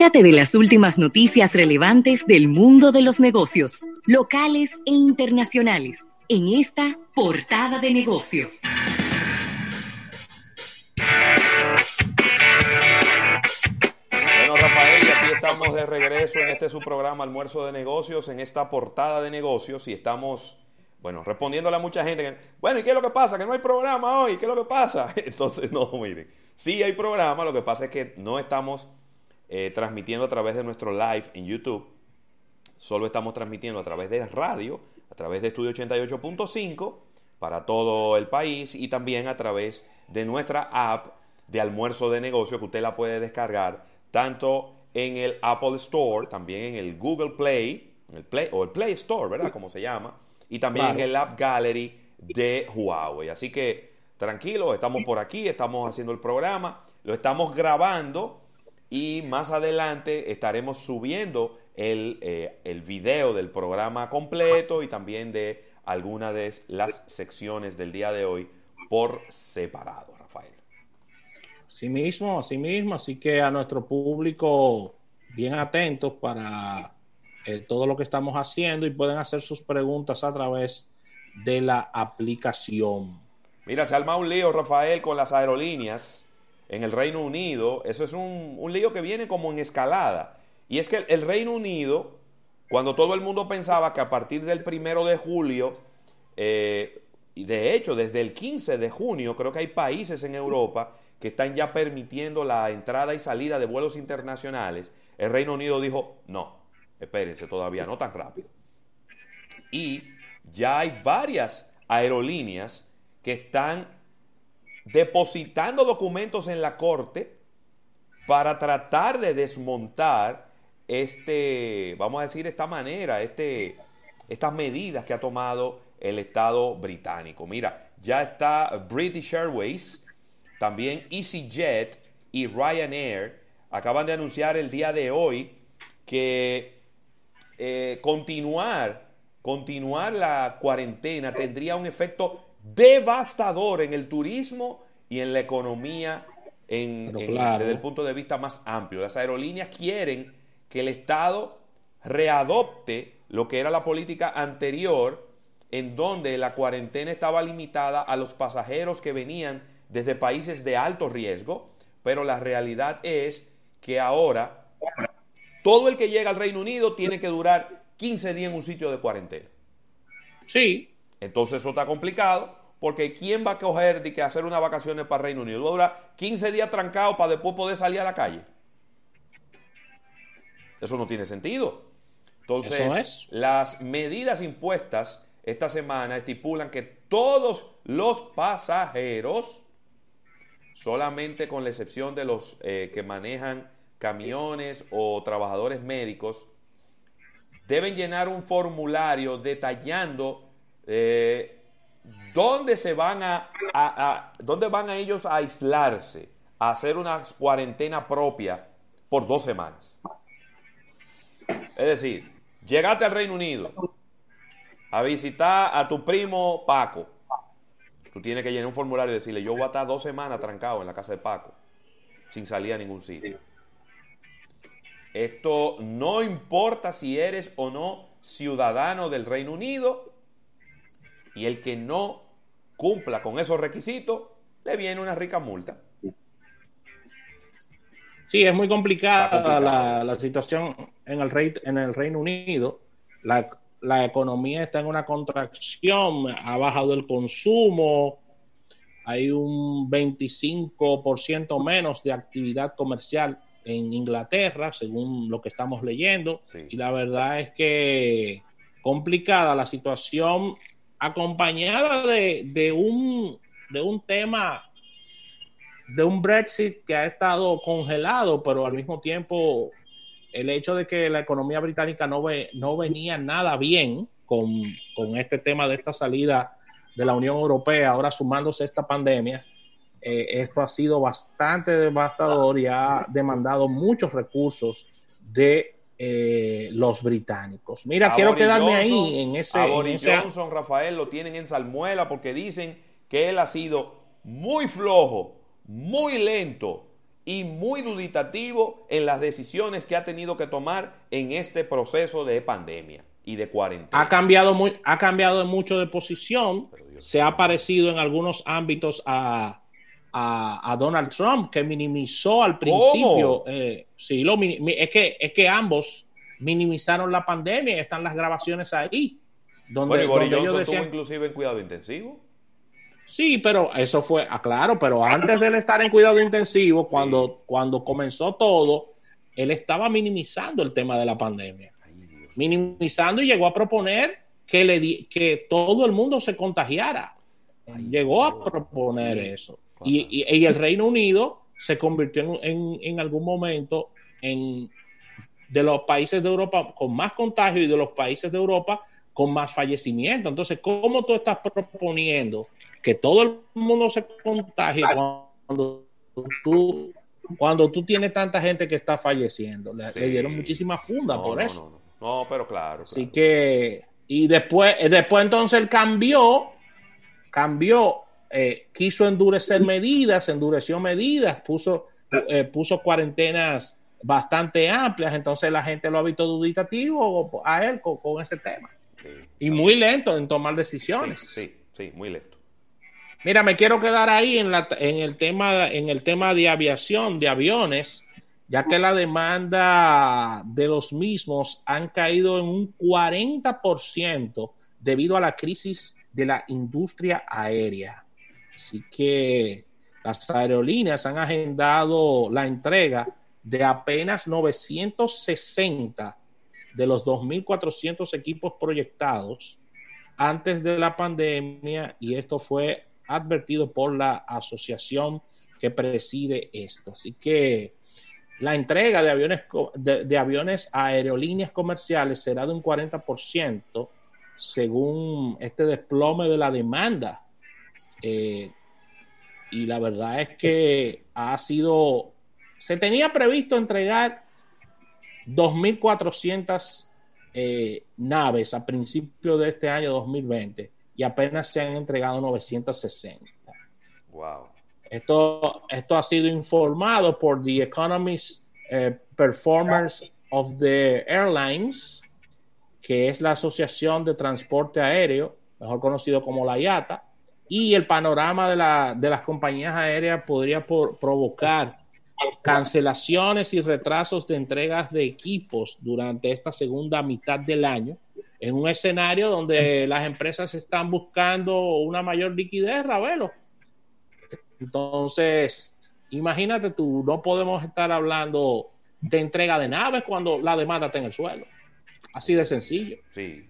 Entérate de las últimas noticias relevantes del mundo de los negocios, locales e internacionales, en esta portada de negocios. Bueno, Rafael, y aquí estamos de regreso en este su programa Almuerzo de Negocios, en esta portada de negocios, y estamos, bueno, respondiéndole a mucha gente bueno, ¿y qué es lo que pasa? Que no hay programa hoy, ¿qué es lo que pasa? Entonces, no, miren, sí hay programa, lo que pasa es que no estamos eh, transmitiendo a través de nuestro live en YouTube. Solo estamos transmitiendo a través de radio, a través de Estudio 88.5 para todo el país y también a través de nuestra app de almuerzo de negocio que usted la puede descargar tanto en el Apple Store, también en el Google Play, el Play o el Play Store, ¿verdad? Como se llama, y también en el App Gallery de Huawei. Así que tranquilo, estamos por aquí, estamos haciendo el programa, lo estamos grabando y más adelante estaremos subiendo el, eh, el video del programa completo y también de algunas de las secciones del día de hoy por separado, Rafael. Sí mismo, así mismo, así que a nuestro público bien atentos para eh, todo lo que estamos haciendo y pueden hacer sus preguntas a través de la aplicación. Mira, se arma un lío, Rafael, con las aerolíneas en el Reino Unido, eso es un, lío que viene como en escalada. Y es que el, Reino Unido, cuando todo el mundo pensaba que a partir del primero de julio, eh, y de hecho desde el 15 de junio, creo que hay países en Europa que están ya permitiendo la entrada y salida de vuelos internacionales, el Reino Unido dijo, no, espérense todavía, no tan rápido. Y ya hay varias aerolíneas que están depositando documentos en la corte para tratar de desmontar este, vamos a decir, esta manera, este, estas medidas que ha tomado el Estado británico. Mira, ya está British Airways, también EasyJet y Ryanair acaban de anunciar el día de hoy que eh, continuar, continuar la cuarentena tendría un efecto devastador en el turismo y en la economía en, desde el punto de vista más amplio. Las aerolíneas quieren que el Estado readopte lo que era la política anterior, en donde la cuarentena estaba limitada a los pasajeros que venían desde países de alto riesgo, pero la realidad es que ahora todo el que llega al Reino Unido tiene que durar 15 días en un sitio de cuarentena. Sí. Entonces eso está complicado porque ¿quién va a coger de que hacer unas vacaciones para Reino Unido? Va a durar 15 días trancado para después poder salir a la calle. Eso no tiene sentido. Entonces, las medidas impuestas esta semana estipulan que todos los pasajeros, solamente con la excepción de los eh, que manejan camiones o trabajadores médicos, deben llenar un formulario detallando eh, ¿Dónde se van a, dónde van a ellos a aislarse, a hacer una cuarentena propia por dos semanas? Es decir, llegaste al Reino Unido a visitar a tu primo Paco. Tú tienes que llenar un formulario y decirle, yo voy a estar dos semanas trancado en la casa de Paco, sin salir a ningún sitio. Esto no importa si eres o no ciudadano del Reino Unido, y el que no cumpla con esos requisitos, le viene una rica multa. Sí, es muy complicada la, situación en el, rey, en el Reino Unido. La, la economía está en una contracción, ha bajado el consumo, hay un 25% menos de actividad comercial en Inglaterra, según lo que estamos leyendo. Y la verdad es que complicada la situación acompañada de, un, de un tema, de un Brexit que ha estado congelado, pero al mismo tiempo el hecho de que la economía británica no, ve, no venía nada bien con, este tema de esta salida de la Unión Europea, ahora sumándose esta pandemia, eh, esto ha sido bastante devastador y ha demandado muchos recursos de eh, los británicos. Mira, quiero quedarme ahí en ese. A Boris Johnson, Rafael, lo tienen en salmuela porque dicen que él ha sido muy flojo, muy lento y muy duditativo en las decisiones que ha tenido que tomar en este proceso de pandemia y de cuarentena. Ha cambiado, muy, ha cambiado mucho de posición, se ha parecido en algunos ámbitos a, a, Donald Trump, que minimizó al principio. Eh, sí, lo, es, que, es que ambos minimizaron la pandemia y están las grabaciones ahí. Donde, bueno, y Boris Johnson inclusive en cuidado intensivo. Sí, pero eso fue, ah, claro, pero antes de él estar en cuidado intensivo, cuando, cuando comenzó todo, él estaba minimizando el tema de la pandemia. minimizando y llegó a proponer que, le que todo el mundo se contagiara. llegó a proponer eso. Y, y, el Reino Unido se convirtió en, en, algún momento en de los países de Europa con más contagio y de los países de Europa con más fallecimiento. Entonces, ¿cómo tú estás proponiendo que todo el mundo se contagie cuando tú, cuando tú tienes tanta gente que está falleciendo? Le, dieron muchísima funda por eso. No, pero claro, Así que, y después, eh, después entonces él cambió, cambió, eh, quiso endurecer medidas, endureció medidas, puso, eh, puso cuarentenas bastante amplias, entonces la gente lo ha visto duditativo a él con ese tema y muy lento en tomar decisiones. Sí, sí, muy lento. Mira, me quiero quedar ahí en, la, en, el tema, en el tema de aviación, de aviones, ya que la demanda de los mismos han caído en un 40% debido a la crisis de la industria aérea. Así que las aerolíneas han agendado la entrega de apenas 960 de los 2.400 equipos proyectados antes de la pandemia y esto fue advertido por la asociación que preside esto. Así que la entrega de aviones, de, aviones a aerolíneas comerciales será de un 40% según este desplome de la demanda. Eh, y la verdad es que ha sido, se tenía previsto entregar 2.400 eh, naves a principio de este año 2020 y apenas se han entregado 960. Wow. Esto, esto ha sido informado por The Economist eh, Performers of the Airlines, que es la Asociación de Transporte Aéreo, mejor conocido como la IATA, y el panorama de, la, de las compañías aéreas podría provocar cancelaciones y retrasos de entregas de equipos durante esta segunda mitad del año, en un escenario donde las empresas están buscando una mayor liquidez, Ravelo. Entonces, imagínate tú, no podemos estar hablando de entrega de naves cuando la demanda está en el suelo. Así de sencillo. Sí.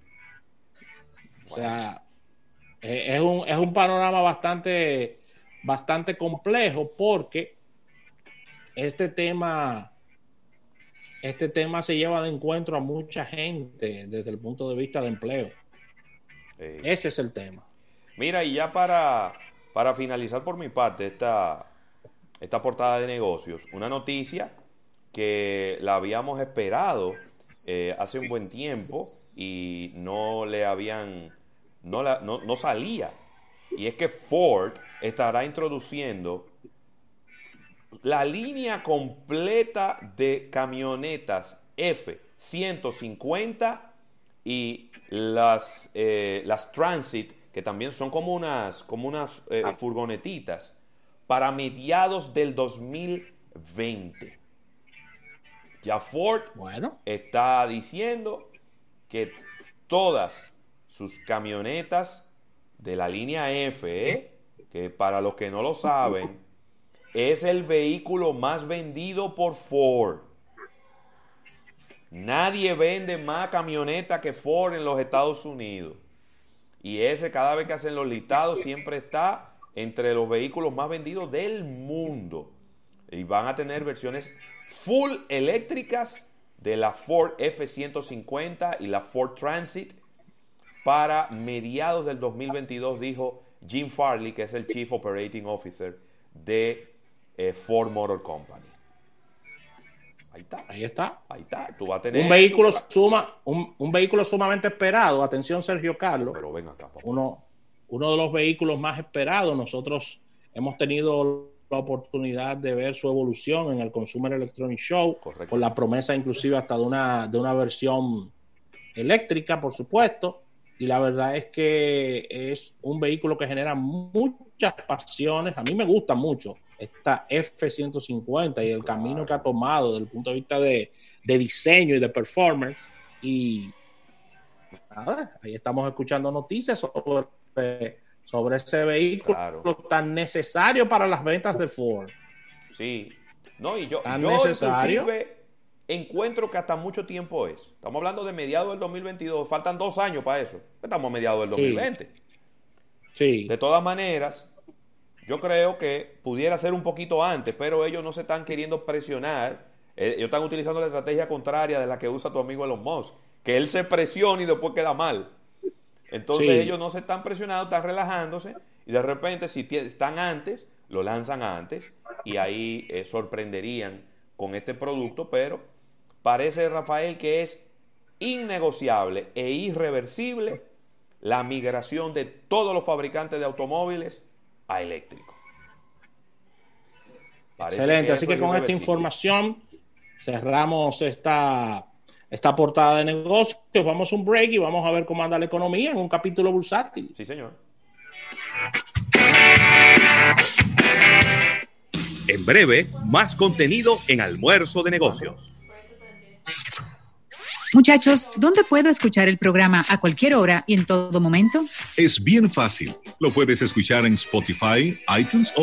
O sea, es un, es un panorama bastante, bastante complejo porque este tema, este tema se lleva de encuentro a mucha gente desde el punto de vista de empleo. Ese es el tema. Mira, y ya para, para finalizar por mi parte esta, esta portada de negocios, una noticia que la habíamos esperado eh, hace un buen tiempo y no le habían, no, la, no, no salía. Y es que Ford estará introduciendo la línea completa de camionetas F-150 y las, eh, las Transit, que también son como unas, como unas eh, ah. furgonetitas, para mediados del 2020. Ya Ford bueno. está diciendo que todas sus camionetas de la línea F, ¿eh? que para los que no lo saben, es el vehículo más vendido por Ford. Nadie vende más camioneta que Ford en los Estados Unidos. Y ese cada vez que hacen los listados siempre está entre los vehículos más vendidos del mundo. Y van a tener versiones full eléctricas de la Ford F-150 y la Ford Transit para mediados del 2022, dijo Jim Farley, que es el Chief Operating Officer de eh, Ford Motor Company. Ahí está. Ahí está. Ahí está. Tú vas a tener. Un vehículo, suma, un, vehículo sumamente esperado. Atención, Sergio Carlos. Pero ven acá, Uno, uno de los vehículos más esperados. Nosotros hemos tenido la oportunidad de ver su evolución en el Consumer Electronic Show, Correcto. con la promesa inclusive hasta de una, de una versión eléctrica, por supuesto. Y la verdad es que es un vehículo que genera muchas pasiones. A mí me gusta mucho esta F-150 y el camino que ha tomado desde el punto de vista de, de diseño y de performance. Y nada, ahí estamos escuchando noticias sobre, sobre ese vehículo Claro. tan necesario para las ventas de Ford. Sí. No, y yo, ¿Tan yo necesario? inclusive encuentro que hasta mucho tiempo es. Estamos hablando de mediados del 2022. Faltan dos años para eso. Estamos a mediados del Sí. 2020. Sí, De todas maneras, yo creo que pudiera ser un poquito antes, pero ellos no se están queriendo presionar. Eh, Ellos están utilizando la estrategia contraria de la que usa tu amigo Elon Musk, que él se presiona y después queda mal. Entonces Sí. ellos no se están presionando, están relajándose y de repente si están antes, lo lanzan antes y ahí eh, sorprenderían con este producto, pero parece Rafael que es innegociable e irreversible la migración de todos los fabricantes de automóviles a eléctrico. Parece excelente. Así que con esta información cerramos esta, esta portada de negocios. Vamos a un break y vamos a ver cómo anda la economía en un capítulo bursátil. Sí, señor. En breve, más contenido en Almuerzo de Negocios. Muchachos, ¿dónde puedo escuchar el programa a cualquier hora y en todo momento? Es bien fácil. Lo puedes escuchar en Spotify, iTunes